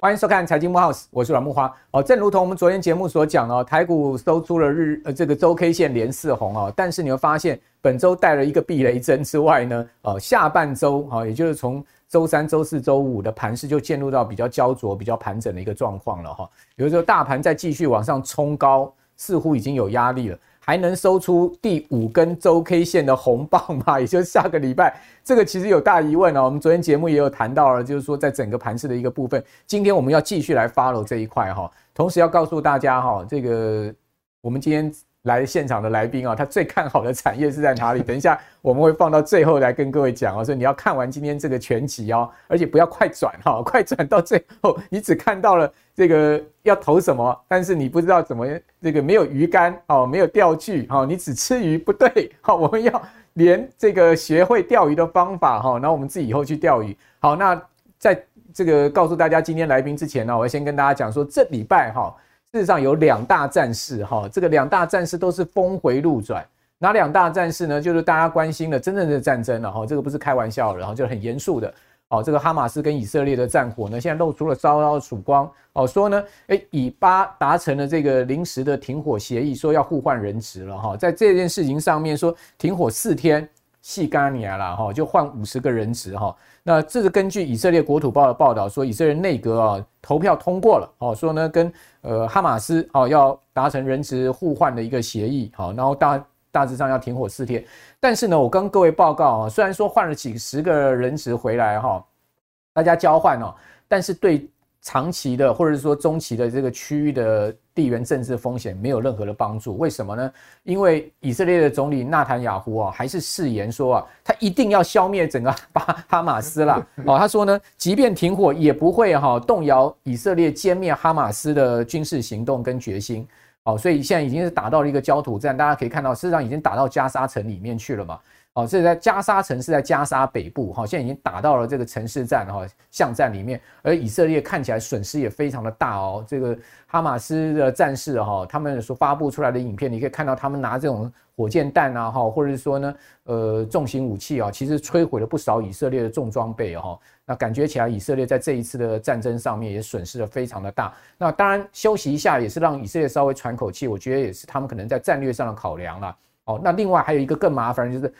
欢迎收看财经慕 House，我是阮木花。哦，正如同我们昨天节目所讲哦，台股收出了日呃这个周 K 线连四红哦，但是你会发现本周带了一个避雷针之外呢，呃下半周啊，也就是从周三、周四周五的盘势就进入到比较焦灼、比较盘整的一个状况了哈。比如说大盘再继续往上冲高，似乎已经有压力了。还能收出第五根周 K 线的红棒吗？也就是下个礼拜，这个其实有大疑问哦。我们昨天节目也有谈到了，就是说在整个盘势的一个部分，今天我们要继续来 follow 这一块哈。同时要告诉大家哈，这个我们今天。来现场的来宾啊，他最看好的产业是在哪里？等一下我们会放到最后来跟各位讲啊，所以你要看完今天这个全集哦，而且不要快转哈，快转到最后你只看到了这个要投什么，但是你不知道怎么这个没有鱼竿哦，没有钓具哦，你只吃鱼不对，好，我们要连这个学会钓鱼的方法哈，然后我们自己以后去钓鱼。好，那在这个告诉大家今天来宾之前呢，我要先跟大家讲说这礼拜哈。事实上有两大战事哈，这个两大战事都是峰回路转。哪两大战事呢？就是大家关心的真正的战争了哈，这个不是开玩笑，然后就很严肃的哦。这个哈马斯跟以色列的战火呢，现在露出了稍稍的曙光哦。说呢，诶，以巴达成了这个临时的停火协议，说要互换人质了哈。在这件事情上面说停火四天。细干尼了哈，就换五十个人质哈。那这是根据以色列国土报的报道说，以色列内阁啊投票通过了哦，说呢跟呃哈马斯哦要达成人质互换的一个协议好，然后大大致上要停火四天。但是呢，我跟各位报告啊，虽然说换了几十个人质回来哈，大家交换哦，但是对。长期的或者是说中期的这个区域的地缘政治风险没有任何的帮助，为什么呢？因为以色列的总理纳坦雅胡啊，还是誓言说啊，他一定要消灭整个巴哈马斯啦。哦，他说呢，即便停火也不会哈动摇以色列歼灭哈马斯的军事行动跟决心。哦，所以现在已经是打到了一个焦土战，大家可以看到，事实上已经打到加沙城里面去了嘛。哦，这是在加沙城，市在加沙北部，哈，现在已经打到了这个城市战，哈，巷战里面，而以色列看起来损失也非常的大哦。这个哈马斯的战士，哈，他们所发布出来的影片，你可以看到他们拿这种火箭弹啊，哈，或者是说呢，呃，重型武器啊，其实摧毁了不少以色列的重装备，哈。那感觉起来，以色列在这一次的战争上面也损失的非常的大。那当然休息一下也是让以色列稍微喘口气，我觉得也是他们可能在战略上的考量了。哦，那另外还有一个更麻烦就是。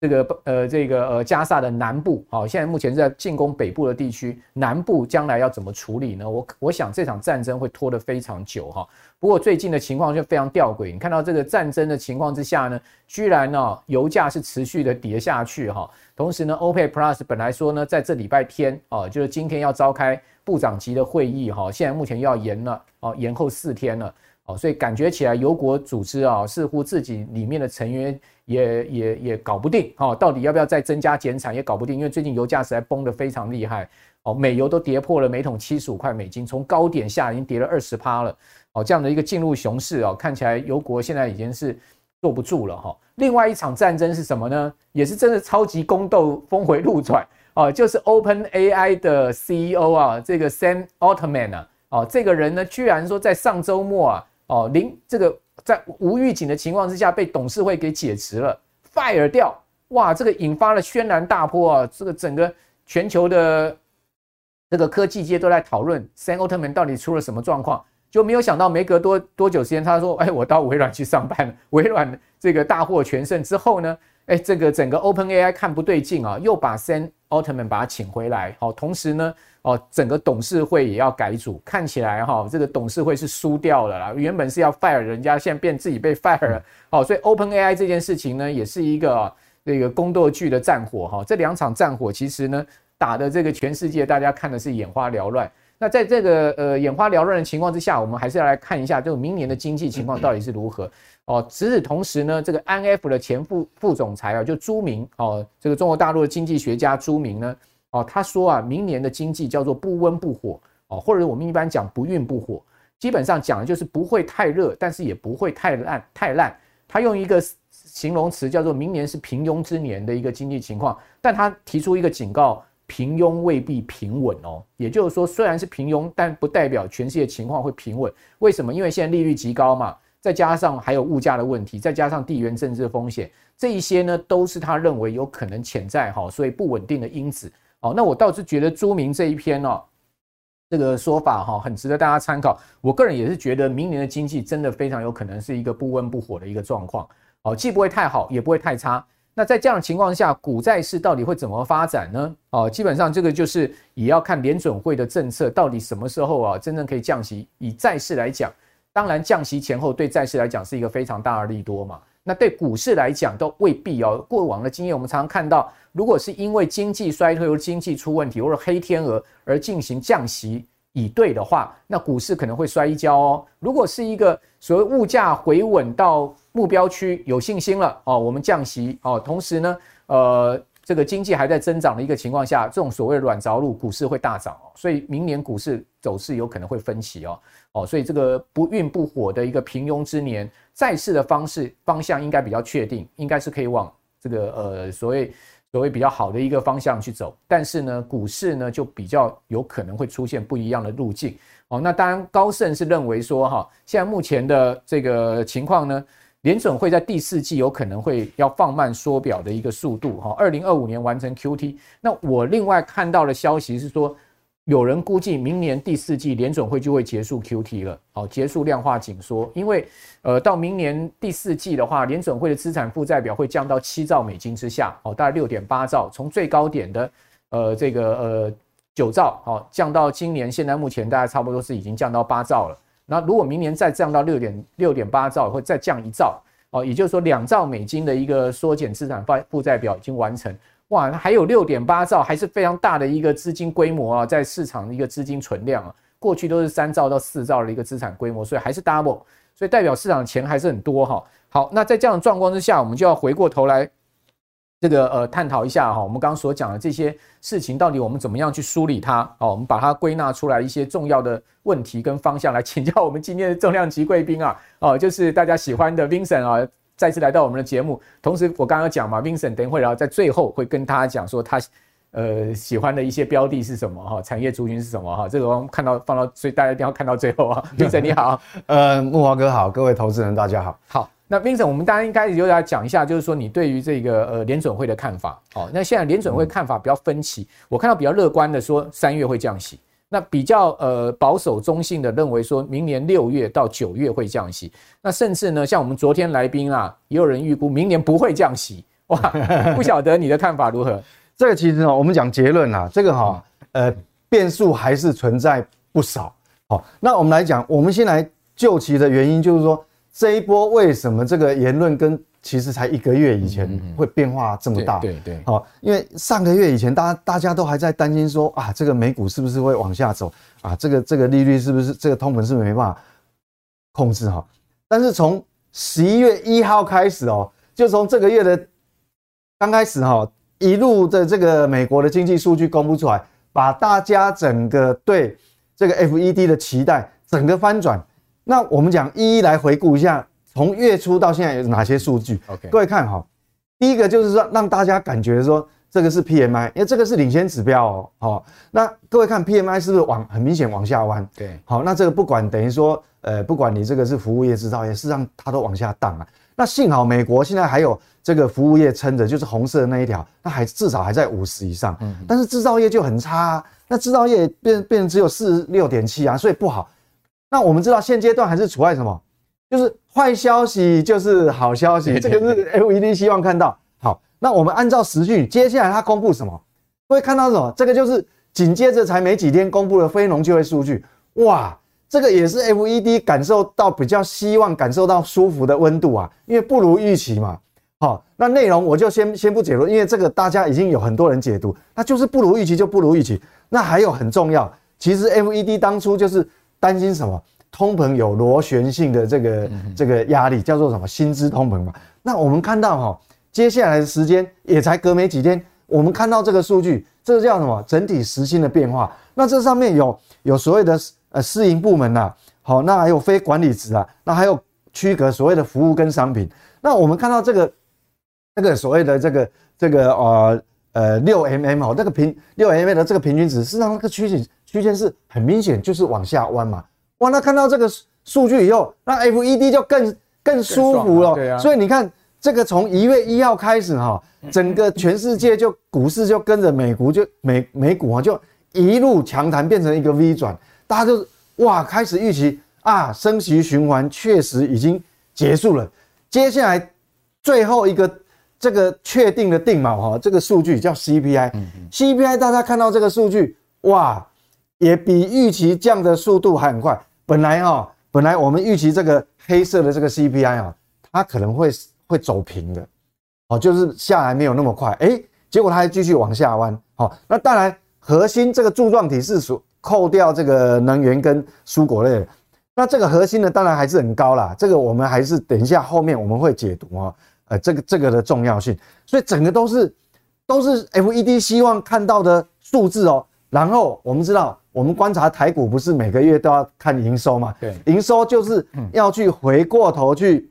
这个呃，这个呃，加萨的南部，好，现在目前是在进攻北部的地区，南部将来要怎么处理呢？我我想这场战争会拖得非常久哈。不过最近的情况就非常吊诡，你看到这个战争的情况之下呢，居然呢油价是持续的跌下去哈。同时呢，OPEC Plus 本来说呢，在这礼拜天啊，就是今天要召开部长级的会议哈，现在目前又要延了哦，延后四天了。哦，所以感觉起来油国组织啊，似乎自己里面的成员也也也搞不定哦，到底要不要再增加减产也搞不定，因为最近油价实在崩得非常厉害哦，美油都跌破了每桶七十五块美金，从高点下已经跌了二十趴了哦，这样的一个进入熊市哦，看起来油国现在已经是坐不住了哈。另外一场战争是什么呢？也是真的超级宫斗，峰回路转哦，就是 OpenAI 的 CEO 啊，这个 Sam Altman 啊，哦，这个人呢，居然说在上周末啊。哦，零这个在无预警的情况之下被董事会给解职了，fire 掉，哇，这个引发了轩然大波啊！这个整个全球的这个科技界都在讨论，Sam Altman 到底出了什么状况？就没有想到没隔多多久时间，他说：“哎，我到微软去上班了。”微软这个大获全胜之后呢，哎，这个整个 OpenAI 看不对劲啊，又把 Sam Altman 把他请回来，好，同时呢。哦，整个董事会也要改组，看起来哈，这个董事会是输掉了啦。原本是要 fire 人家，现在变自己被 fire 了。好，所以 OpenAI 这件事情呢，也是一个这个宫斗剧的战火哈。这两场战火其实呢，打的这个全世界大家看的是眼花缭乱。那在这个呃眼花缭乱的情况之下，我们还是要来看一下，就明年的经济情况到底是如何。哦，与此同时呢，这个安 F 的前副副总裁啊，就朱明哦，这个中国大陆的经济学家朱明呢。哦，他说啊，明年的经济叫做不温不火哦，或者我们一般讲不温不火，基本上讲的就是不会太热，但是也不会太烂太烂。他用一个形容词叫做明年是平庸之年的一个经济情况，但他提出一个警告，平庸未必平稳哦。也就是说，虽然是平庸，但不代表全世界情况会平稳。为什么？因为现在利率极高嘛，再加上还有物价的问题，再加上地缘政治风险，这一些呢都是他认为有可能潜在哈，所以不稳定的因子。哦，那我倒是觉得朱明这一篇哦，这个说法哈，很值得大家参考。我个人也是觉得明年的经济真的非常有可能是一个不温不火的一个状况。哦，既不会太好，也不会太差。那在这样的情况下，股债市到底会怎么发展呢？哦，基本上这个就是也要看联准会的政策到底什么时候啊，真正可以降息。以债市来讲，当然降息前后对债市来讲是一个非常大的利多嘛。那对股市来讲都未必哦。过往的经验，我们常常看到，如果是因为经济衰退或经济出问题或者黑天鹅而进行降息以对的话，那股市可能会摔一跤哦。如果是一个所谓物价回稳到目标区有信心了哦，我们降息哦，同时呢，呃，这个经济还在增长的一个情况下，这种所谓软着陆，股市会大涨哦，所以明年股市走势有可能会分歧哦哦，所以这个不温不火的一个平庸之年，债市的方式方向应该比较确定，应该是可以往这个呃所谓所谓比较好的一个方向去走，但是呢，股市呢就比较有可能会出现不一样的路径哦。那当然，高盛是认为说哈，现在目前的这个情况呢。联准会在第四季有可能会要放慢缩表的一个速度，哈，二零二五年完成 QT。那我另外看到的消息是说，有人估计明年第四季联准会就会结束 QT 了，好，结束量化紧缩。因为呃，到明年第四季的话，联准会的资产负债表会降到七兆美金之下，哦，大概六点八兆，从最高点的呃这个呃九兆，哦，降到今年现在目前大概差不多是已经降到八兆了。那如果明年再降到六点六点八兆，或再降一兆，哦，也就是说两兆美金的一个缩减资产负负债表已经完成，哇，它还有六点八兆，还是非常大的一个资金规模啊，在市场的一个资金存量啊，过去都是三兆到四兆的一个资产规模，所以还是 double，所以代表市场钱还是很多哈。好，那在这样的状况之下，我们就要回过头来。这个呃，探讨一下哈，我们刚刚所讲的这些事情，到底我们怎么样去梳理它？哦，我们把它归纳出来一些重要的问题跟方向来请教我们今天的重量级贵宾啊，哦，就是大家喜欢的 Vincent 啊，再次来到我们的节目。同时，我刚刚讲嘛，Vincent 等一会儿在最后会跟大家讲说他呃喜欢的一些标的是什么哈，产业族群是什么哈，这个我们看到放到，所以大家一定要看到最后啊。Vincent 你好，呃，木华哥好，各位投资人大家好，好。那 Vincent，我们当然应该就来讲一下，就是说你对于这个呃联准会的看法。哦，那现在联准会看法比较分歧，我看到比较乐观的说三月会降息，那比较呃保守中性的认为说明年六月到九月会降息，那甚至呢，像我们昨天来宾啊，也有人预估明年不会降息。哇，不晓得你的看法如何？这个其实哦，我们讲结论啊，这个哈呃变数还是存在不少。好，那我们来讲，我们先来就其的原因，就是说。这一波为什么这个言论跟其实才一个月以前会变化这么大？对对，好，因为上个月以前，大家大家都还在担心说啊，这个美股是不是会往下走啊？这个这个利率是不是这个通膨是不是没办法控制哈？但是从十一月一号开始哦，就从这个月的刚开始哈，一路的这个美国的经济数据公布出来，把大家整个对这个 FED 的期待整个翻转。那我们讲一一来回顾一下，从月初到现在有哪些数据？OK，各位看哈，第一个就是说让大家感觉说这个是 PMI，因为这个是领先指标哦。好，那各位看 PMI 是不是往很明显往下弯？对，好，那这个不管等于说，呃，不管你这个是服务业、制造业，事实上它都往下荡啊。那幸好美国现在还有这个服务业撑着，就是红色的那一条，那还至少还在五十以上。嗯，但是制造业就很差啊，那制造业变变成只有四十六点七啊，所以不好。那我们知道现阶段还是处在什么？就是坏消息就是好消息，这个是 FED 希望看到。好，那我们按照时序，接下来它公布什么？会看到什么？这个就是紧接着才没几天公布的非农就业数据。哇，这个也是 FED 感受到比较希望感受到舒服的温度啊，因为不如预期嘛。好，那内容我就先先不解读，因为这个大家已经有很多人解读，那就是不如预期就不如预期。那还有很重要，其实 FED 当初就是。担心什么？通膨有螺旋性的这个这个压力，叫做什么？薪资通膨嘛。那我们看到哈，接下来的时间也才隔没几天，我们看到这个数据，这个叫什么？整体时薪的变化。那这上面有有所谓的呃私营部门呐，好，那还有非管理职啊，那还有区隔所谓的服务跟商品。那我们看到这个那个所谓的这个这个呃呃六 mm 哦，那个平六 mm 的这个平均值，事实上那个趋势。区间是很明显，就是往下弯嘛。哇，那看到这个数据以后，那 FED 就更更舒服了。对啊。所以你看，这个从一月一号开始哈，整个全世界就股市就跟着美股就美美股啊，就一路强弹变成一个 V 转，大家就哇开始预期啊，升息循环确实已经结束了。接下来最后一个这个确定的定锚哈，这个数据叫 CPI。CPI 大家看到这个数据哇，也比预期降的速度还很快。本来哈，本来我们预期这个黑色的这个 CPI 啊，它可能会会走平的，哦，就是下来没有那么快。诶，结果它还继续往下弯。好，那当然核心这个柱状体是属扣掉这个能源跟蔬果类的。那这个核心呢，当然还是很高啦。这个我们还是等一下后面我们会解读啊，呃，这个这个的重要性。所以整个都是都是 FED 希望看到的数字哦。然后我们知道，我们观察台股不是每个月都要看营收嘛？对，营收就是要去回过头去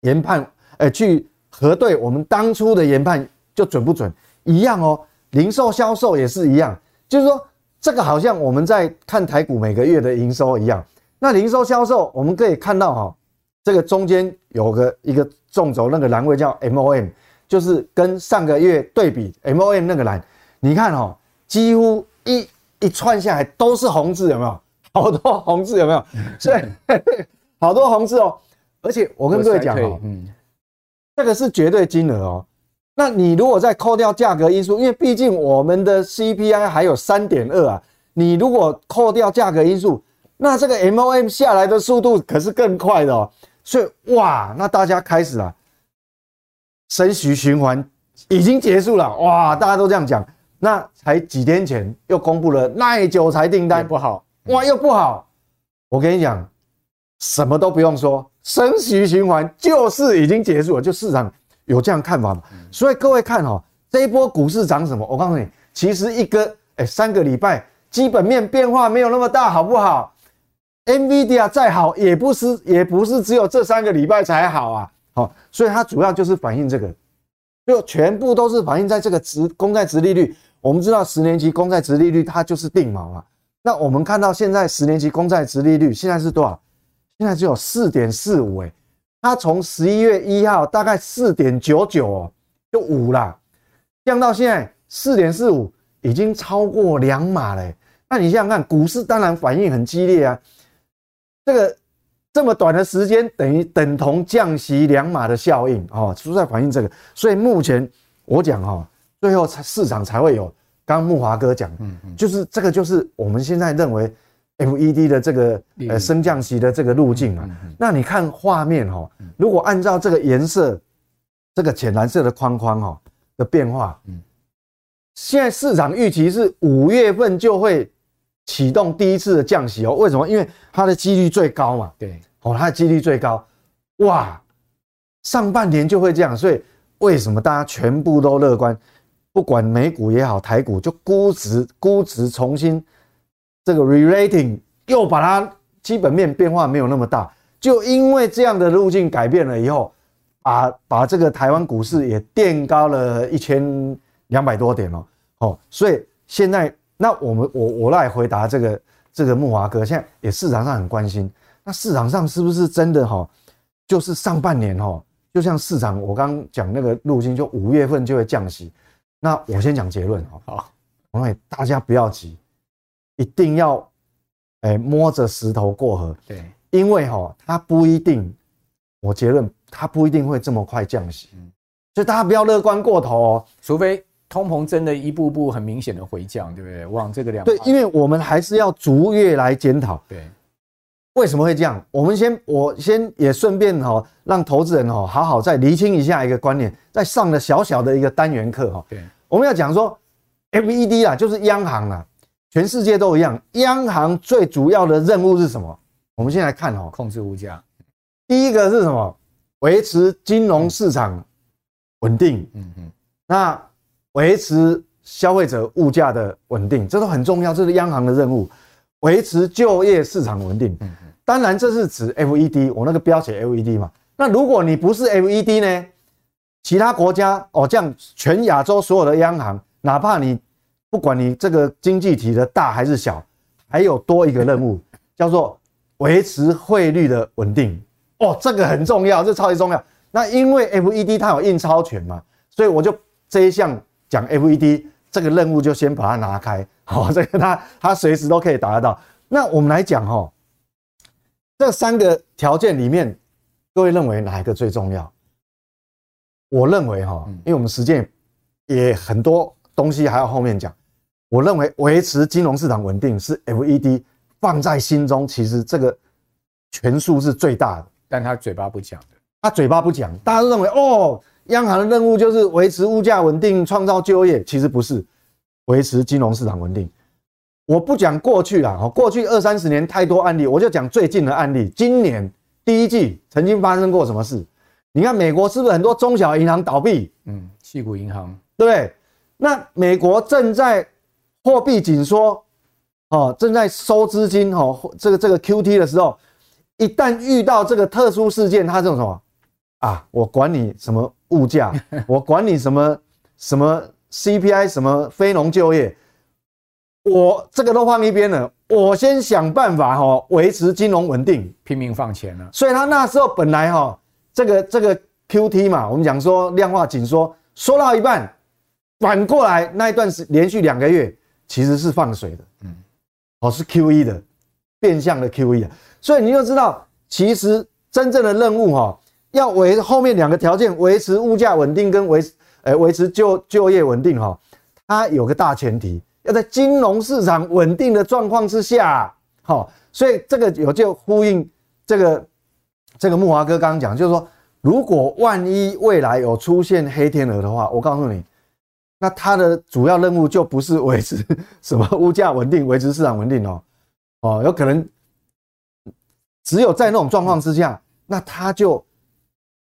研判，呃，去核对我们当初的研判就准不准一样哦。零售销售也是一样，就是说这个好像我们在看台股每个月的营收一样。那零售销售，我们可以看到哈，这个中间有个一个纵轴，那个栏位叫 MOM，就是跟上个月对比 MOM 那个栏，你看哈，几乎一一串下来都是红字，有没有？好多红字有没有？所以 好多红字哦。而且我跟各位讲哦，嗯，这个是绝对金额哦。那你如果再扣掉价格因素，因为毕竟我们的 CPI 还有三点二啊，你如果扣掉价格因素。那这个 MOM 下来的速度可是更快的哦，所以哇，那大家开始啊，升息循环已经结束了哇，大家都这样讲。那才几天前又公布了耐久材订单不好，哇又不好。我跟你讲，什么都不用说，升息循环就是已经结束了，就市场有这样看法嘛。所以各位看哦，这一波股市涨什么？我告诉你，其实一个哎三个礼拜基本面变化没有那么大，好不好？NVIDIA 再好也不是，也不是只有这三个礼拜才好啊，好，所以它主要就是反映这个，就全部都是反映在这个殖公债值利率。我们知道十年期公债殖利率它就是定锚啊。那我们看到现在十年期公债殖利率现在是多少？现在只有四点四五，诶，它从十一月一号大概四点九九哦，就五了，降到现在四点四五，已经超过两码了。那你想想看，股市当然反应很激烈啊。这个这么短的时间，等于等同降息两码的效应哦，都在反映这个。所以目前我讲哈，最后市场才会有刚刚木华哥讲，嗯嗯，就是这个就是我们现在认为 FED 的这个呃升降息的这个路径嘛。那你看画面哈，如果按照这个颜色，这个浅蓝色的框框哈的变化，嗯，现在市场预期是五月份就会。启动第一次的降息哦，为什么？因为它的几率最高嘛。对，哦，它的几率最高，哇，上半年就会这样，所以为什么大家全部都乐观？不管美股也好，台股就估值估值重新这个 re-rating，又把它基本面变化没有那么大，就因为这样的路径改变了以后，把把这个台湾股市也垫高了一千两百多点哦，哦，所以现在。那我们我我来回答这个这个木华哥，现在也市场上很关心，那市场上是不是真的哈？就是上半年哈，就像市场我刚讲那个路径，就五月份就会降息。那我先讲结论哈，好，我说大家不要急，一定要哎摸着石头过河，对，因为哈它不一定，我结论它不一定会这么快降息，所以大家不要乐观过头哦，除非。通膨真的一步步很明显的回降，对不对？往这个两对，因为我们还是要逐月来检讨。对，为什么会这样？我们先，我先也顺便哈，让投资人哈好好再厘清一下一个观念，再上了小小的一个单元课哈。对，我们要讲说，FED 啊，就是央行啊，全世界都一样，央行最主要的任务是什么？我们先来看哈，控制物价。第一个是什么？维持金融市场稳定。嗯嗯，那。维持消费者物价的稳定，这都很重要，这是央行的任务。维持就业市场稳定，当然这是指 FED，我那个标写 FED 嘛。那如果你不是 FED 呢？其他国家哦，这样全亚洲所有的央行，哪怕你不管你这个经济体的大还是小，还有多一个任务，叫做维持汇率的稳定哦，这个很重要，这超级重要。那因为 FED 它有印钞权嘛，所以我就这一项讲 FED 这个任务就先把它拿开，好，这个它它随时都可以达得到。那我们来讲哈，这三个条件里面，各位认为哪一个最重要？我认为哈，因为我们时间也很多东西还要后面讲，我认为维持金融市场稳定是 FED 放在心中，其实这个权数是最大的，但他嘴巴不讲的，他嘴巴不讲，大家都认为哦，央行的任务就是维持物价稳定，创造就业，其实不是，维持金融市场稳定。我不讲过去了，哈，过去二三十年太多案例，我就讲最近的案例，今年第一季曾经发生过什么事？你看美国是不是很多中小银行倒闭？嗯，矽谷银行，对不对？那美国正在货币紧缩，哦，正在收资金，哦，这个这个 QT 的时候，一旦遇到这个特殊事件，它这种什么啊？我管你什么物价，我管你什么什么 CPI，什么非农就业，我这个都放一边了，我先想办法哈，维持金融稳定，拼命放钱了。所以他那时候本来哈。这个这个 QT 嘛，我们讲说量化紧缩，缩到一半，反过来那一段时连续两个月其实是放水的，嗯，哦是 QE 的，变相的 QE 啊，所以你就知道，其实真正的任务哈，要维后面两个条件，维持物价稳定跟维呃维持就就业稳定哈，它有个大前提，要在金融市场稳定的状况之下，好，所以这个有就呼应这个。这个木华哥刚刚讲，就是说，如果万一未来有出现黑天鹅的话，我告诉你，那它的主要任务就不是维持什么物价稳定、维持市场稳定哦，哦，有可能只有在那种状况之下，那它就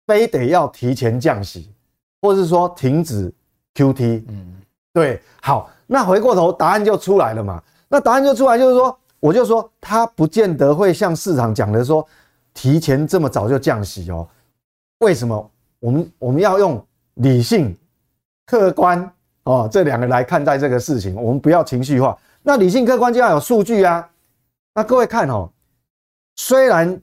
非得要提前降息，或者是说停止 QT。嗯，对，好，那回过头答案就出来了嘛。那答案就出来，就是说，我就说，它不见得会像市场讲的说。提前这么早就降息哦？为什么？我们我们要用理性、客观哦这两个来看待这个事情，我们不要情绪化。那理性、客观就要有数据啊。那各位看哦，虽然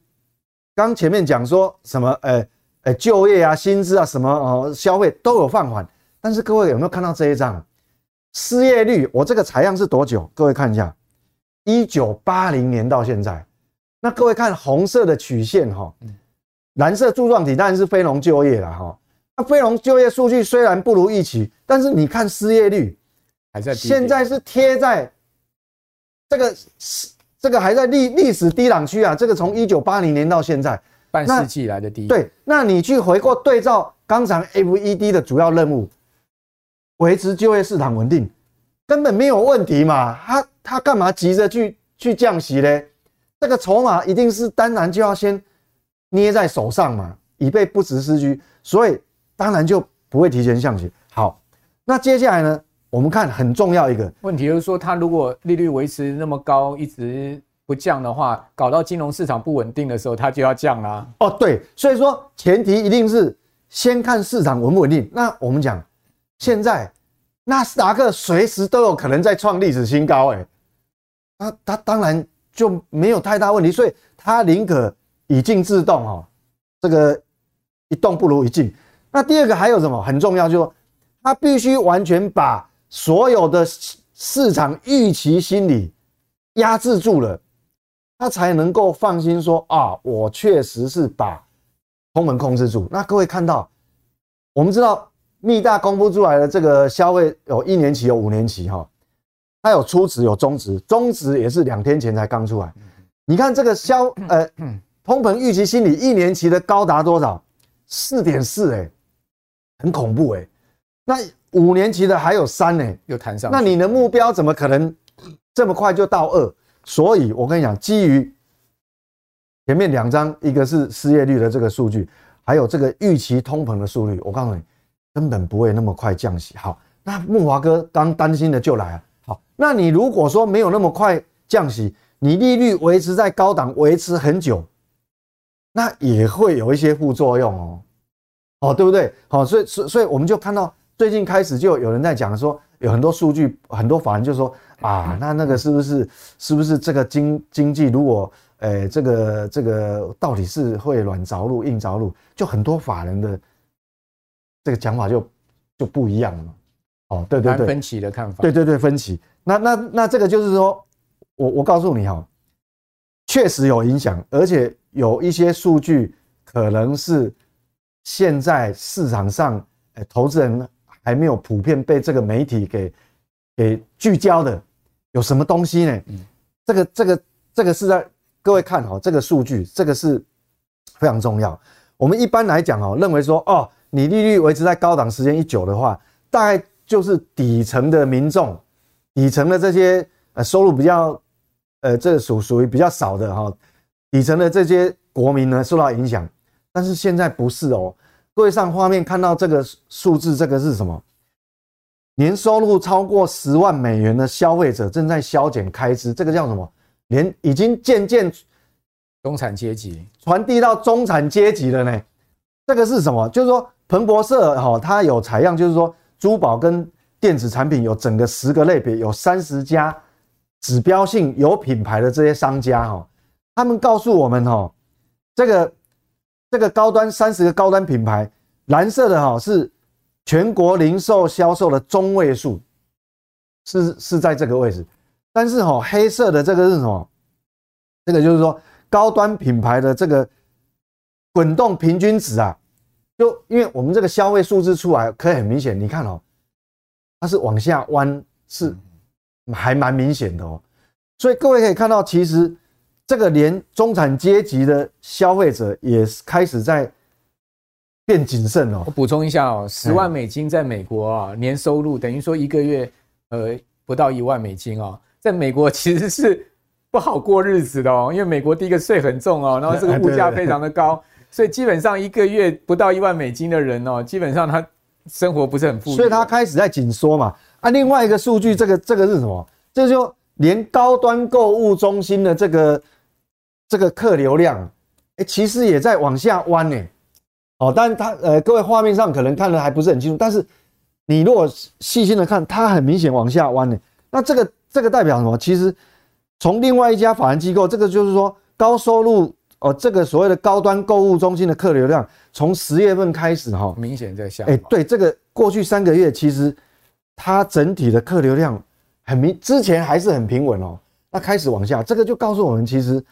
刚前面讲说什么，呃呃，就业啊、薪资啊、什么哦，消费都有放缓，但是各位有没有看到这一张失业率？我这个采样是多久？各位看一下，一九八零年到现在。那各位看红色的曲线哈，蓝色柱状体当然是非农就业了哈。那非农就业数据虽然不如预期，但是你看失业率还在，现在是贴在这个这个还在历历史低档区啊。这个从一九八零年到现在半世纪来的低。对，那你去回过对照刚才 FED 的主要任务，维持就业市场稳定，根本没有问题嘛。他他干嘛急着去去降息呢？这个筹码一定是当然就要先捏在手上嘛，以备不时之需，所以当然就不会提前降息。好，那接下来呢，我们看很重要一个问题，就是说，他如果利率维持那么高，一直不降的话，搞到金融市场不稳定的时候，它就要降啦。哦，对，所以说前提一定是先看市场稳不稳定。那我们讲，现在纳斯达克随时都有可能再创历史新高，欸，哎，那它当然。就没有太大问题，所以他宁可以静制动哦，这个一动不如一静。那第二个还有什么很重要？就是说他必须完全把所有的市场预期心理压制住了，他才能够放心说啊，我确实是把空门控制住。那各位看到，我们知道密大公布出来的这个消费有一年期有五年期哈。它有初值有终值，终值也是两天前才刚出来。你看这个消呃通膨预期心理一年期的高达多少？四点四哎，很恐怖哎、欸。那五年期的还有三呢、欸，又弹上。那你的目标怎么可能这么快就到二？所以我跟你讲，基于前面两张，一个是失业率的这个数据，还有这个预期通膨的数率，我告诉你，根本不会那么快降息。好，那木华哥刚担心的就来了。好那你如果说没有那么快降息，你利率维持在高档维持很久，那也会有一些副作用哦，哦，对不对？好，所以所所以我们就看到最近开始就有人在讲说，有很多数据，很多法人就说啊，那那个是不是是不是这个经经济如果，诶这个这个到底是会软着陆硬着陆？就很多法人的这个讲法就就不一样了。哦，对对对，分歧的看法，对对对，分歧。那那那这个就是说，我我告诉你哈，确实有影响，而且有一些数据可能是现在市场上，诶，投资人还没有普遍被这个媒体给给聚焦的，有什么东西呢？嗯，这个这个这个是在各位看哈，这个数据这个是非常重要。我们一般来讲哦，认为说哦，你利率维持在高档时间一久的话，大概。就是底层的民众，底层的这些呃收入比较，呃这属属于比较少的哈，底层的这些国民呢受到影响，但是现在不是哦，各位上画面看到这个数字，这个是什么？年收入超过十万美元的消费者正在削减开支，这个叫什么？连已经渐渐中产阶级传递到中产阶级了呢？这个是什么？就是说彭博社哈，它有采样，就是说。珠宝跟电子产品有整个十个类别，有三十家指标性有品牌的这些商家哈，他们告诉我们哈，这个这个高端三十个高端品牌，蓝色的哈是全国零售销售的中位数，是是在这个位置，但是哈黑色的这个是什么？这个就是说高端品牌的这个滚动平均值啊。就因为我们这个消费数字出来，可以很明显，你看哦，它是往下弯，是还蛮明显的哦。所以各位可以看到，其实这个连中产阶级的消费者也开始在变谨慎哦。我补充一下哦，十万美金在美国啊，年收入等于说一个月呃不到一万美金哦，在美国其实是不好过日子的哦，因为美国第一个税很重哦，然后这个物价非常的高。所以基本上一个月不到一万美金的人哦，基本上他生活不是很富裕，所以他开始在紧缩嘛。啊，另外一个数据，这个这个是什么？就是说连高端购物中心的这个这个客流量，哎，其实也在往下弯呢。哦，但是它呃，各位画面上可能看得还不是很清楚，但是你如果细心的看，它很明显往下弯呢。那这个这个代表什么？其实从另外一家法人机构，这个就是说高收入。哦，这个所谓的高端购物中心的客流量，从十月份开始哈，明显在下。哎，对，这个过去三个月其实它整体的客流量很明，之前还是很平稳哦，那开始往下，这个就告诉我们，其实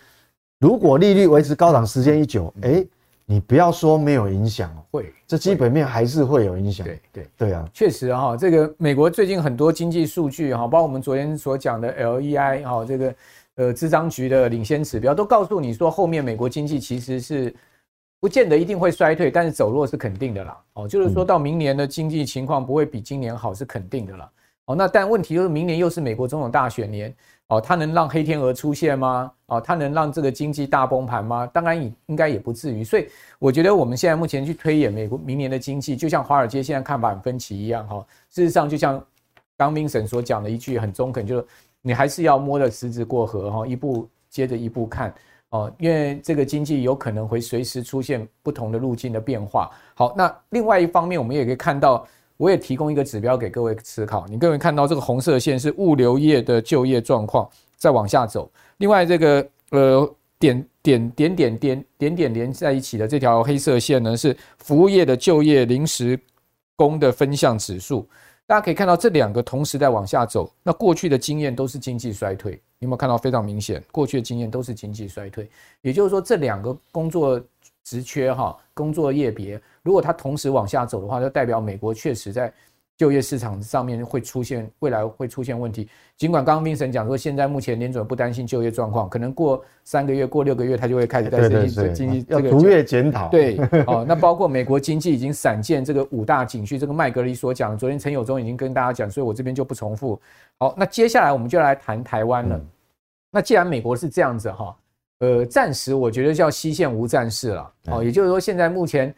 如果利率维持高档时间一久，哎，你不要说没有影响哦，会，这基本面还是会有影响。对对对啊，确实哈，这个美国最近很多经济数据哈，包括我们昨天所讲的 LEI 哈，这个。呃，资章局的领先指标都告诉你说，后面美国经济其实是不见得一定会衰退，但是走弱是肯定的啦。哦，就是说到明年的经济情况不会比今年好是肯定的啦。哦，那但问题就是明年又是美国总统大选年，哦，它能让黑天鹅出现吗？哦，它能让这个经济大崩盘吗？当然也应该也不至于。所以我觉得我们现在目前去推演美国明年的经济，就像华尔街现在看法很分歧一样哈。事实上，就像刚明审所讲的一句很中肯，就是。你还是要摸着石子过河哈，一步接着一步看哦，因为这个经济有可能会随时出现不同的路径的变化。好，那另外一方面，我们也可以看到，我也提供一个指标给各位思考。你各位看到这个红色线是物流业的就业状况在往下走，另外这个呃点点点点点点点连在一起的这条黑色线呢，是服务业的就业临时工的分项指数。大家可以看到这两个同时在往下走，那过去的经验都是经济衰退，你有没有看到非常明显？过去的经验都是经济衰退，也就是说这两个工作职缺哈，工作业别，如果它同时往下走的话，就代表美国确实在。就业市场上面会出现，未来会出现问题。尽管刚刚 Vincent 讲说，现在目前联准不担心就业状况，可能过三个月、过六个月，他就会开始在经济经济这个逐月检讨。对，哦，那包括美国经济已经闪见这个五大警讯，这个麦格里所讲，昨天陈友忠已经跟大家讲，所以我这边就不重复。好，那接下来我们就来谈台湾了。嗯、那既然美国是这样子哈，呃，暂时我觉得叫西线无战事了。哦，也就是说现在目前。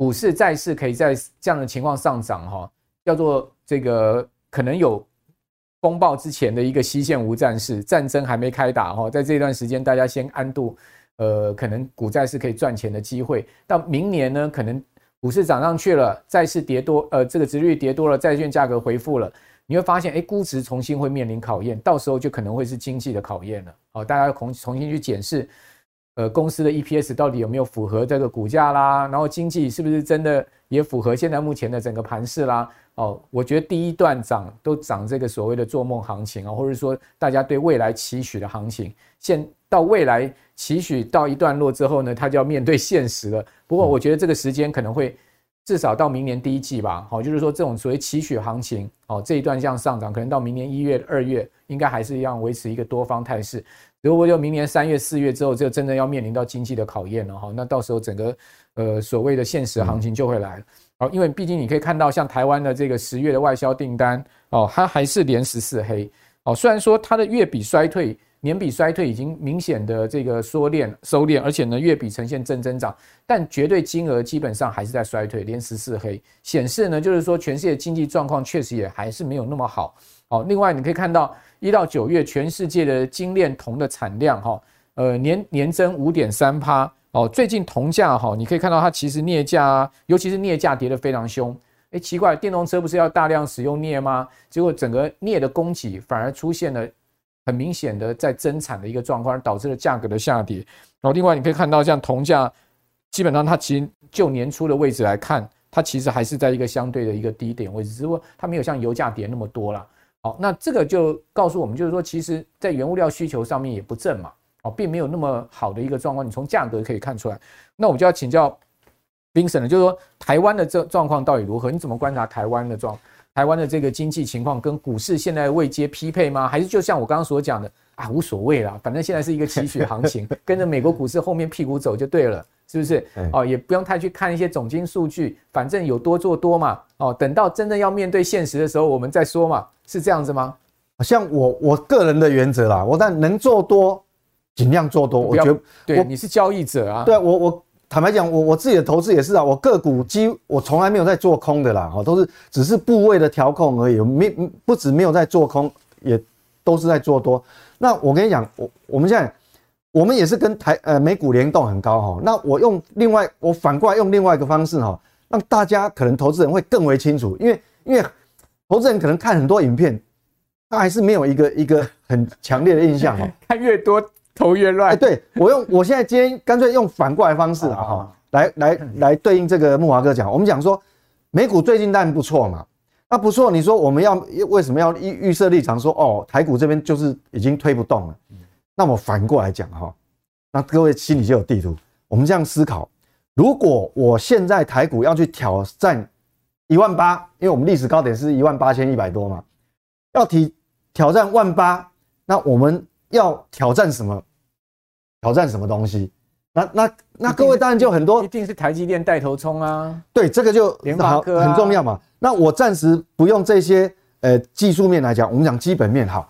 股市、债市可以在这样的情况上涨，哈，叫做这个可能有风暴之前的一个西线无战事，战争还没开打，哈，在这段时间大家先安度，呃，可能股债是可以赚钱的机会。到明年呢，可能股市涨上去了，债市跌多，呃，这个殖率跌多了，债券价格回复了，你会发现，哎，估值重新会面临考验，到时候就可能会是经济的考验了。好，大家要重重新去检视，呃，公司的 EPS 到底有没有符合这个股价啦，然后经济是不是真的也符合现在目前的整个盘势啦？哦，我觉得第一段涨都涨这个所谓的做梦行情啊，或者说大家对未来期许的行情，现到未来期许到一段落之后呢，它就要面对现实了。不过我觉得这个时间可能会至少到明年第一季吧。好，就是说这种所谓期许行情，哦，这一段向上涨，可能到明年一月、二月应该还是一样维持一个多方态势。如果就明年三月、四月之后，就真的要面临到经济的考验了哈。那到时候整个呃所谓的现实行情就会来了。好，因为毕竟你可以看到，像台湾的这个十月的外销订单哦，它还是连十四黑哦。虽然说它的月比衰退。年比衰退已经明显的这个缩敛收敛，而且呢月比呈现正增长，但绝对金额基本上还是在衰退，连十四黑显示呢，就是说全世界经济状况确实也还是没有那么好。好，另外你可以看到一到九月全世界的精炼铜的产量哈，呃年年增五点三趴哦，最近铜价哈，你可以看到它其实镍价，尤其是镍价跌得非常凶。哎，奇怪，电动车不是要大量使用镍吗？结果整个镍的供给反而出现了。很明显的在增产的一个状况，导致了价格的下跌。然后另外你可以看到，像铜价，基本上它其实就年初的位置来看，它其实还是在一个相对的一个低点位置，只不过它没有像油价跌那么多了。好，那这个就告诉我们，就是说，其实在原物料需求上面也不振嘛，哦，并没有那么好的一个状况。你从价格可以看出来。那我们就要请教 Vincent 了，就是说台湾的这状况到底如何？你怎么观察台湾的状？台湾的这个经济情况跟股市现在未接匹配吗？还是就像我刚刚所讲的啊，无所谓啦，反正现在是一个期许行情，跟着美国股市后面屁股走就对了，是不是？哦，也不用太去看一些总经数据，反正有多做多嘛。哦，等到真正要面对现实的时候，我们再说嘛，是这样子吗？像我我个人的原则啦，我但能做多，尽量做多。我觉得对，你是交易者啊。对啊，我我。坦白讲，我我自己的投资也是啊，我个股基我从来没有在做空的啦，哈，都是只是部位的调控而已，没不止没有在做空，也都是在做多。那我跟你讲，我我们现在我们也是跟台呃美股联动很高哈，那我用另外我反过来用另外一个方式哈，让大家可能投资人会更为清楚，因为因为投资人可能看很多影片，他还是没有一个一个很强烈的印象哈，看越多。头越乱，哎，对我用，我现在今天干脆用反过来方式啊，哈，来来来对应这个木华哥讲，我们讲说美股最近当然不错嘛，那不错，你说我们要为什么要预预设立场说哦，台股这边就是已经推不动了，那我反过来讲哈，那各位心里就有地图，我们这样思考，如果我现在台股要去挑战一万八，因为我们历史高点是一万八千一百多嘛，要提挑战万八，那我们要挑战什么？挑战什么东西？那那那各位当然就很多，一定是台积电带头冲啊。对，这个就联发科很重要嘛。那我暂时不用这些呃技术面来讲，我们讲基本面好。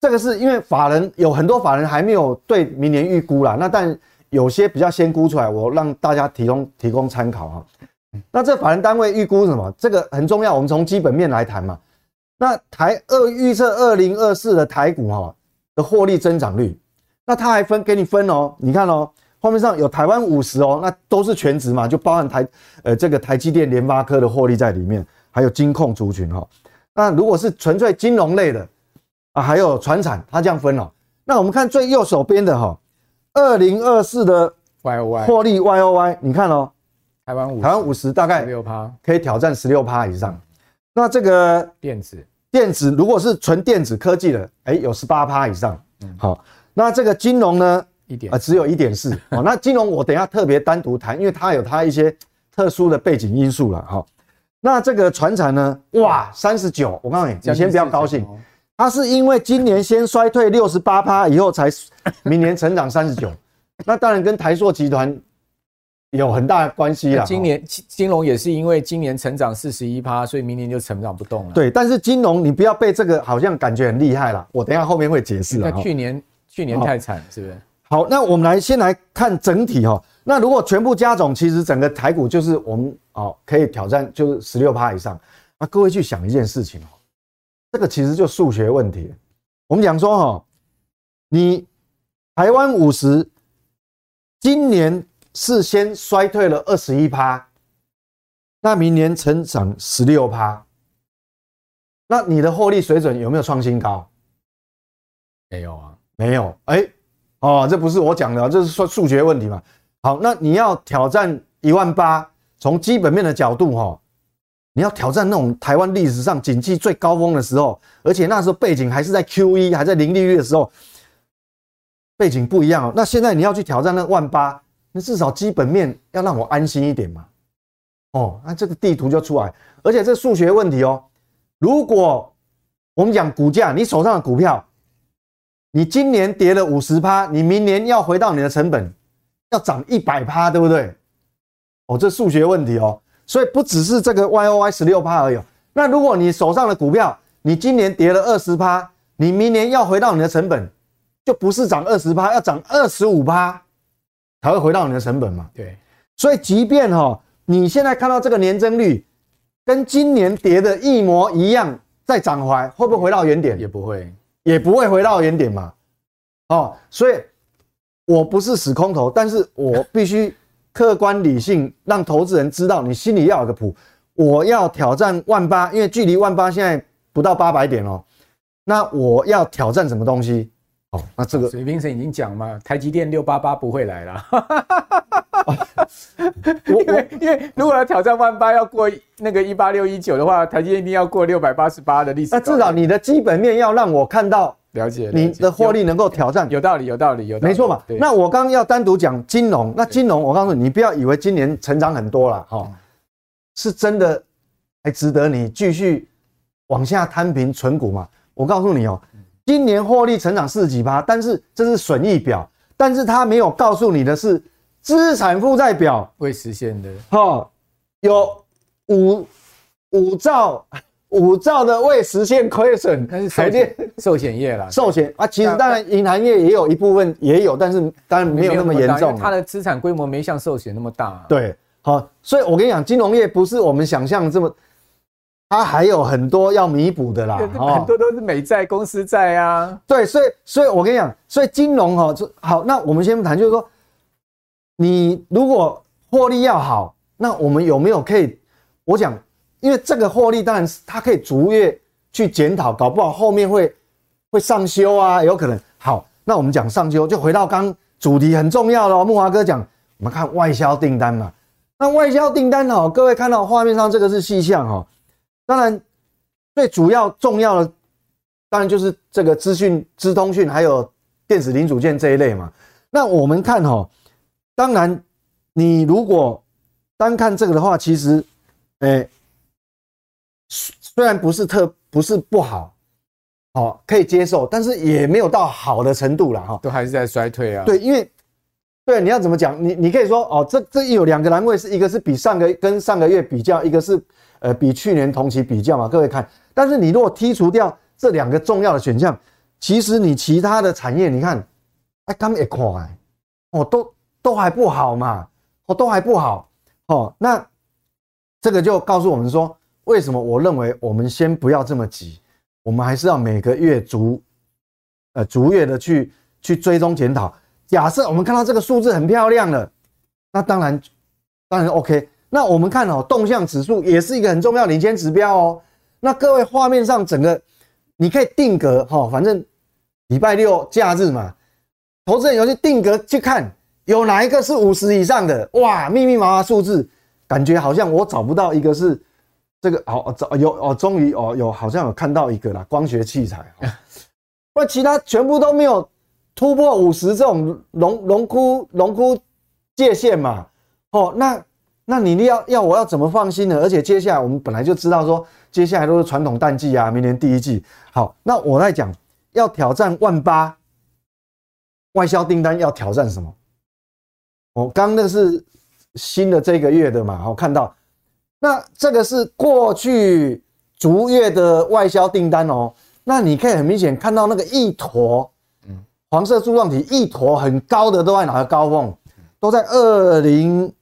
这个是因为法人有很多法人还没有对明年预估啦。那但有些比较先估出来，我让大家提供提供参考哈。那这法人单位预估什么？这个很重要。我们从基本面来谈嘛。那台二预测二零二四的台股哈的获利增长率。那他还分给你分哦，你看哦，画面上有台湾五十哦，那都是全值嘛，就包含台呃这个台积电、联发科的获利在里面，还有金控族群哈。那如果是纯粹金融类的啊，还有船产，它这样分哦。那我们看最右手边的哈，二零二四的 Y O Y 获利 Y O Y，你看哦，台湾五台湾五十大概六趴，可以挑战十六趴以上。那这个电子电子如果是纯电子科技的，哎、欸，有十八趴以上，嗯，好。那这个金融呢？一点啊，只有一点四 哦。那金融我等一下特别单独谈，因为它有它一些特殊的背景因素了哈。那这个船产呢？哇，三十九！我告诉你，你先不要高兴，它是因为今年先衰退六十八趴，以后才明年成长三十九。那当然跟台塑集团有很大的关系啦。今年金融也是因为今年成长四十一趴，所以明年就成长不动了。对，但是金融你不要被这个好像感觉很厉害啦。我等一下后面会解释了。那去年。去年太惨，是不是？好，那我们来先来看整体哈。那如果全部加总，其实整个台股就是我们哦可以挑战，就是十六趴以上。那各位去想一件事情哦，这个其实就数学问题。我们讲说哈，你台湾五十今年是先衰退了二十一趴，那明年成长十六趴，那你的获利水准有没有创新高？没有啊，没有。哎，哦，这不是我讲的，这是说数学问题嘛。好，那你要挑战一万八，从基本面的角度，哈，你要挑战那种台湾历史上景气最高峰的时候，而且那时候背景还是在 QE，还在零利率的时候，背景不一样。那现在你要去挑战那万八，那至少基本面要让我安心一点嘛。哦，那这个地图就出来，而且这数学问题哦。如果我们讲股价，你手上的股票，你今年跌了五十趴，你明年要回到你的成本。要涨一百趴，对不对？哦，这数学问题哦，所以不只是这个 Y O Y 十六趴而已。那如果你手上的股票，你今年跌了二十趴，你明年要回到你的成本，就不是涨二十趴，要涨二十五趴才会回到你的成本嘛？对。所以，即便哈，你现在看到这个年增率跟今年跌的一模一样，再涨回来，会不会回到原点？也不会，也不会回到原点嘛。哦，所以。我不是死空头，但是我必须客观理性，让投资人知道你心里要有个谱。我要挑战万八，因为距离万八现在不到八百点哦。那我要挑战什么东西？哦，那这个水平神已经讲嘛，台积电六八八不会来了。因为因为如果要挑战万八，要过那个一八六一九的话，台积电一定要过六百八十八的历史。那至少你的基本面要让我看到。了解，你的获利能够挑战，有道理，有道理，有道理，没错嘛。那我刚刚要单独讲金融，那金融我告诉你，你不要以为今年成长很多了哈，是真的还值得你继续往下摊平存股嘛？我告诉你哦，今年获利成长四十几趴，但是这是损益表，但是他没有告诉你的是资产负债表未实现的。哈，有五五兆。五兆的未实现亏损，台电寿险业啦。寿险啊，其实当然银行业也有一部分也有，但是当然没有那么严重。它的资产规模没像寿险那么大啊。对，好，所以我跟你讲，金融业不是我们想象这么，它还有很多要弥补的啦。很多都是美债、公司债啊。对，所以，所以我跟你讲，所以金融哈，就好。那我们先不谈，就是说，你如果获利要好，那我们有没有可以？我讲。因为这个获利当然是它可以逐月去检讨，搞不好后面会会上修啊，有可能。好，那我们讲上修，就回到刚主题很重要的哦。慕驊哥讲，我们看外销订单嘛。那外销订单哦，各位看到画面上这个是细项哈。当然最主要重要的，当然就是这个资讯、资通讯还有电子零组件这一类嘛。那我们看哈，当然你如果单看这个的话，其实，诶。虽然不是特不是不好，哦，可以接受，但是也没有到好的程度了哈，都还是在衰退啊。对，因为对你要怎么讲？你你可以说哦，这这有两个栏位，是一个是比上个跟上个月比较，一个是呃比去年同期比较嘛。各位看，但是你如果剔除掉这两个重要的选项，其实你其他的产业，你看，哎，他们也快，哦，都都还不好嘛，哦，都还不好，哦，那这个就告诉我们说。为什么我认为我们先不要这么急，我们还是要每个月逐呃逐月的去去追踪检讨。假设我们看到这个数字很漂亮了，那当然当然 OK。那我们看哦，动向指数也是一个很重要领先指标哦。那各位画面上整个你可以定格哈，反正礼拜六假日嘛，投资人有去定格去看有哪一个是五十以上的哇，密密麻麻数字，感觉好像我找不到一个是。这个好找有哦，终于哦有好像有看到一个啦，光学器材，不然其他全部都没有突破五十这种龙龙窟龙窟界限嘛。哦，那那你要要我要怎么放心呢？而且接下来我们本来就知道说，接下来都是传统淡季啊，明年第一季。好，那我在讲要挑战万八，外销订单要挑战什么？我刚那是新的这个月的嘛，我看到。那这个是过去逐月的外销订单哦，那你可以很明显看到那个一坨，嗯，黄色柱状体一坨很高的都在哪个高峰？都在二零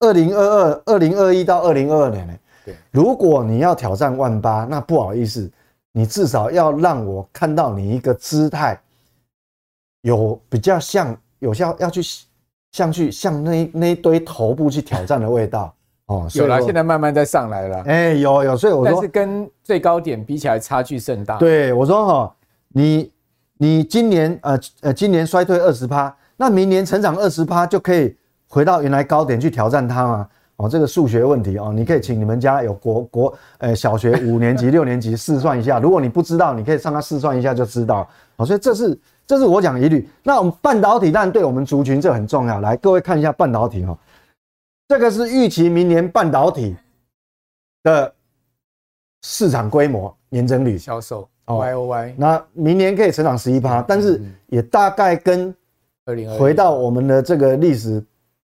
二零二二、二零二一到二零二二年呢。对，如果你要挑战万八，那不好意思，你至少要让我看到你一个姿态，有比较像有效要去像去像那那一堆头部去挑战的味道。哦，有了，现在慢慢在上来了。哎，有有，所以我说，但是跟最高点比起来，差距甚大。对，我说哈，你你今年呃呃，今年衰退二十趴，那明年成长二十趴就可以回到原来高点去挑战它吗？哦，这个数学问题哦，你可以请你们家有国国呃小学 五年级六年级试算一下。如果你不知道，你可以上他试算一下就知道。哦，所以这是这是我讲疑虑。那我们半导体当然对我们族群这很重要。来，各位看一下半导体哈。这个是预期明年半导体的市场规模年增率销售哦，Y O Y，那明年可以成长十一趴，但是也大概跟二零回到我们的这个历史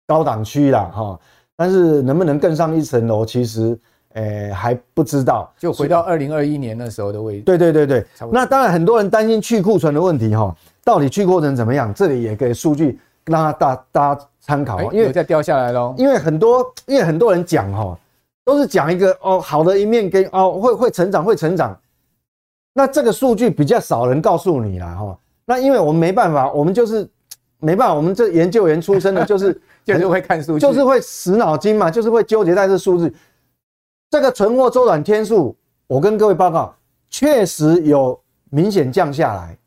高档区了哈。但是能不能更上一层楼，其实诶还不知道。就回到二零二一年那时候的位置。对对对对，那当然很多人担心去库存的问题哈，到底去库存怎么样？这里也给数据让大大家。参考，因为再掉下来喽。因为很多，因为很多人讲哈，都是讲一个哦好的一面跟哦会会成长会成长，那这个数据比较少人告诉你啦哈。那因为我们没办法，我们就是没办法，我们这研究员出身的，就是就是会看数据，就是会死脑筋嘛，就是会纠结在这数字。这个存货周转天数，我跟各位报告，确实有明显降下来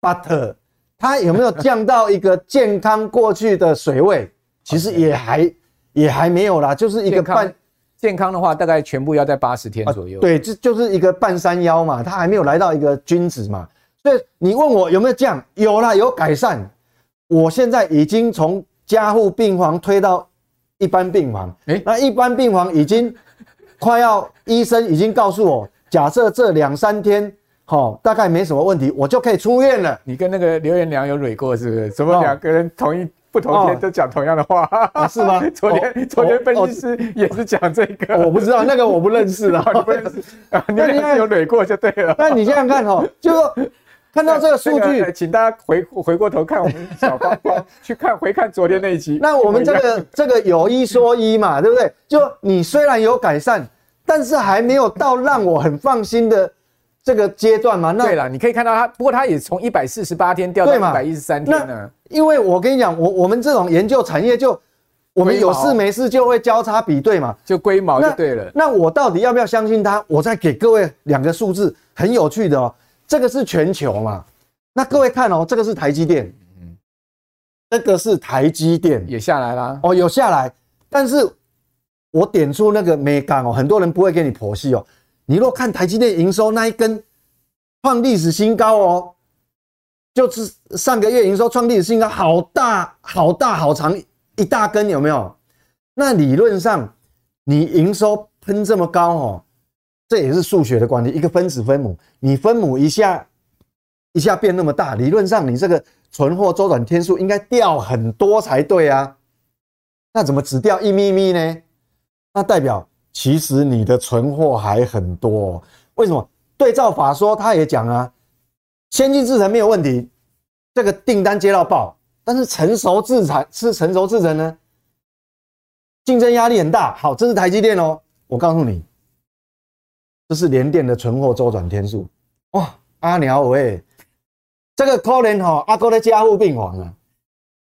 ，but。它有没有降到一个健康过去的水位？其实也还也还没有啦，就是一个半健康的话，大概全部要在八十天左右。对，这就是一个半山腰嘛，它还没有来到一个均值嘛。所以你问我有没有降？有啦，有改善。我现在已经从加护病房推到一般病房，诶，那一般病房已经快要，医生已经告诉我，假设这两三天。好，大概没什么问题，我就可以出院了。你跟那个刘元良有蕊过是不是？怎么两个人同一不同天都讲同样的话？啊、是吗？昨天昨天分析师也是讲这个，我不知道那个我不认识了，你不认识啊？你看有蕊过就对了。那你这样看哈，就说看到这个数据，请大家回回过头看我们小方方去看回看昨天那一集。那我们这个这个有一说一嘛，对不对？就你虽然有改善，但是还没有到让我很放心的。这个阶段嘛，那对了，你可以看到它，不过它也从一百四十八天掉到一百一十三天了。因为我跟你讲，我我们这种研究产业就，我们有事没事就会交叉比对嘛，就龟毛就对了。那我到底要不要相信它？我再给各位两个数字，很有趣的哦。这个是全球嘛？那各位看哦，这个是台积电，嗯，这个是台积电也下来啦哦，有下来，但是我点出那个美感哦，很多人不会给你剖析哦。你若看台积电营收那一根创历史新高哦，就是上个月营收创历史新高，好大好大好长一大根，有没有？那理论上你营收喷这么高哦，这也是数学的关系，一个分子分母，你分母一下一下变那么大，理论上你这个存货周转天数应该掉很多才对啊，那怎么只掉一咪咪呢？那代表。其实你的存货还很多，为什么？对照法说，他也讲啊，先进制程没有问题，这个订单接到爆，但是成熟制程是成熟制程呢，竞争压力很大。好，这是台积电哦，我告诉你，这是联电的存货周转天数。哇，阿鸟喂，这个可能哈，阿哥的加护病房啊。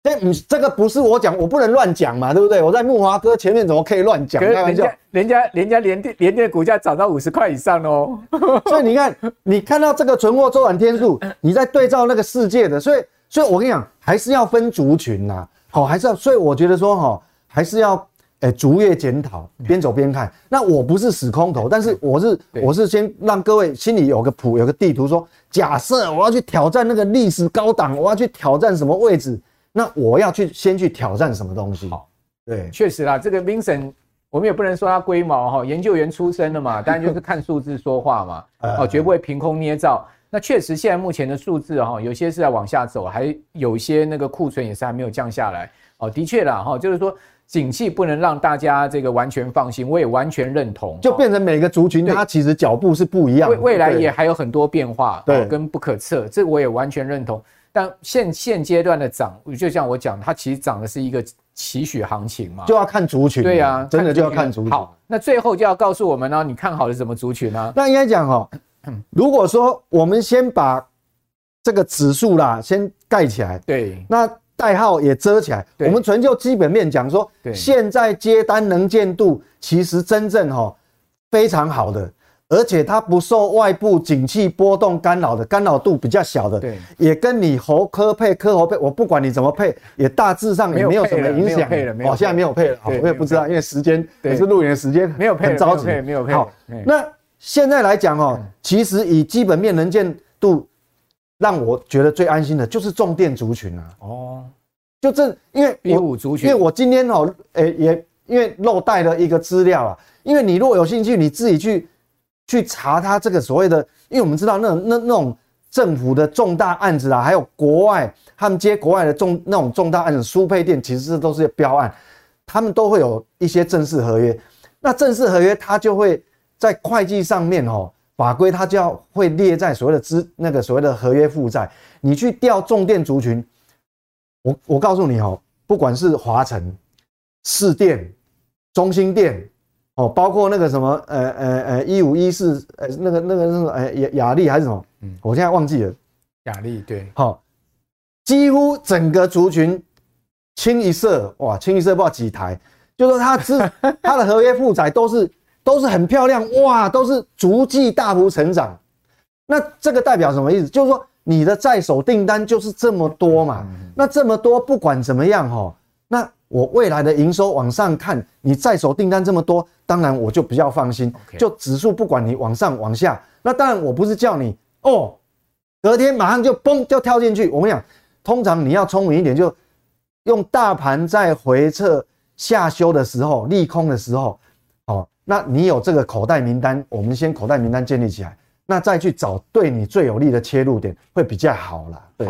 这嗯，这个不是我讲，我不能乱讲嘛，对不对？我在木华哥前面怎么可以乱讲？人家人家人家联电联电的股价涨到五十块以上哦。所以你看，你看到这个存货周转天数，你在对照那个世界的，所以所以我跟你讲，还是要分族群呐，好，还是要。所以我觉得说哈，还是要诶逐月检讨，边走边看。那我不是死空头，但是我是我是先让各位心里有个谱，有个地图，说假设我要去挑战那个历史高档，我要去挑战什么位置。那我要去先去挑战什么东西？好，对，确实啦，这个 Vincent，我们也不能说他龟毛哈，研究员出身的嘛，当然就是看数字说话嘛，哦，绝不会凭空捏造。那确实现在目前的数字哈，有些是在往下走，还有些那个库存也是还没有降下来。哦，的确啦哈，就是说景气不能让大家这个完全放心，我也完全认同，就变成每个族群它其实脚步是不一样，未未来也还有很多变化，对，跟不可测，这我也完全认同。但现现阶段的涨，就像我讲，它其实涨的是一个期许行情嘛，就要看族群。对呀、啊，真的就要看族群。好，那最后就要告诉我们呢、啊，你看好的什么族群呢、啊？那应该讲哦，如果说我们先把这个指数啦先盖起来，对，那代号也遮起来。我们纯就基本面讲说，现在接单能见度其实真正哈非常好的。而且它不受外部景气波动干扰的，干扰度比较小的，对，也跟你猴科配、科猴配，我不管你怎么配，也大致上也没有什么影响。配了，哦，现在没有配了，我也不知道，因为时间也是录影的时间，没有配，很着急，没有配。好，那现在来讲哦，其实以基本面能见度，让我觉得最安心的就是重电族群啊。哦，就这，因为一五族群，因为我今天哦，诶，也因为漏带了一个资料啊，因为你如果有兴趣，你自己去。去查他这个所谓的，因为我们知道那那那种政府的重大案子啊，还有国外他们接国外的重那种重大案子，输配电其实都是标案，他们都会有一些正式合约。那正式合约它就会在会计上面哦，法规它就要会列在所谓的资那个所谓的合约负债。你去调重电族群，我我告诉你哦，不管是华城、市电、中心电。哦，包括那个什么，呃呃呃，一五一四，呃，那个那个那个，呃，雅雅丽还是什么？嗯，我现在忘记了。雅丽对，好、哦，几乎整个族群清一色，哇，清一色不知道几台，就说它之 它的合约负载都是都是很漂亮，哇，都是逐季大幅成长。那这个代表什么意思？就是说你的在手订单就是这么多嘛？嗯、那这么多，不管怎么样，哈，那。我未来的营收往上看，你在手订单这么多，当然我就比较放心。就指数不管你往上往下，那当然我不是叫你哦，隔天马上就嘣就跳进去。我跟你讲，通常你要聪明一点，就用大盘在回撤下修的时候，利空的时候，哦，那你有这个口袋名单，我们先口袋名单建立起来，那再去找对你最有利的切入点会比较好啦。对，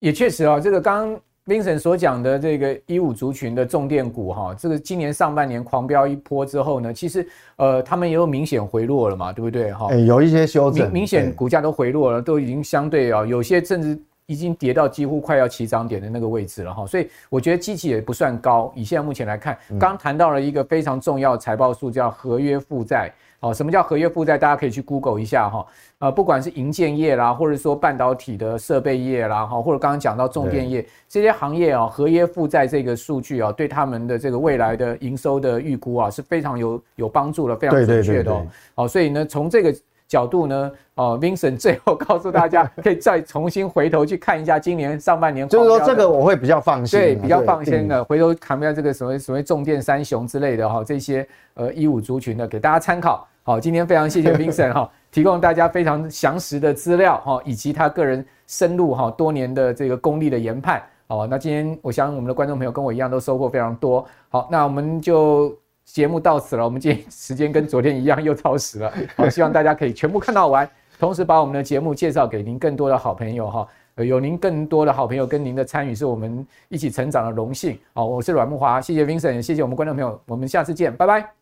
也确实啊、哦，这个刚。Vincent 所讲的这个一五族群的重电股哈，这个今年上半年狂飙一波之后呢，其实呃他们也有明显回落了嘛，对不对哈？有一些修正，明明显股价都回落了，都已经相对啊，有些甚至已经跌到几乎快要起涨点的那个位置了哈。所以我觉得基期也不算高，以现在目前来看，刚谈到了一个非常重要的财报数，叫合约负债。哦，什么叫合约负债？大家可以去 Google 一下哈。呃，不管是营建业啦，或者说半导体的设备业啦，哈，或者刚刚讲到重电业这些行业啊，合约负债这个数据啊，对他们的这个未来的营收的预估啊，是非常有有帮助的，非常准确的哦。好，所以呢，从这个角度呢，哦，Vincent 最后告诉大家，可以再重新回头去看一下今年上半年，就是说这个我会比较放心，对，比较放心的。回头看一下这个所谓所谓重电三雄之类的哈，这些呃一五族群的，给大家参考。好，今天非常谢谢 Vincent 哈，提供大家非常详实的资料哈，以及他个人深入哈多年的这个功力的研判。好，那今天我相信我们的观众朋友跟我一样都收获非常多。好，那我们就节目到此了。我们今天时间跟昨天一样又超时了。好，希望大家可以全部看到完，同时把我们的节目介绍给您更多的好朋友哈。有您更多的好朋友跟您的参与，是我们一起成长的荣幸。好，我是阮木华，谢谢 Vincent，谢谢我们观众朋友，我们下次见，拜拜。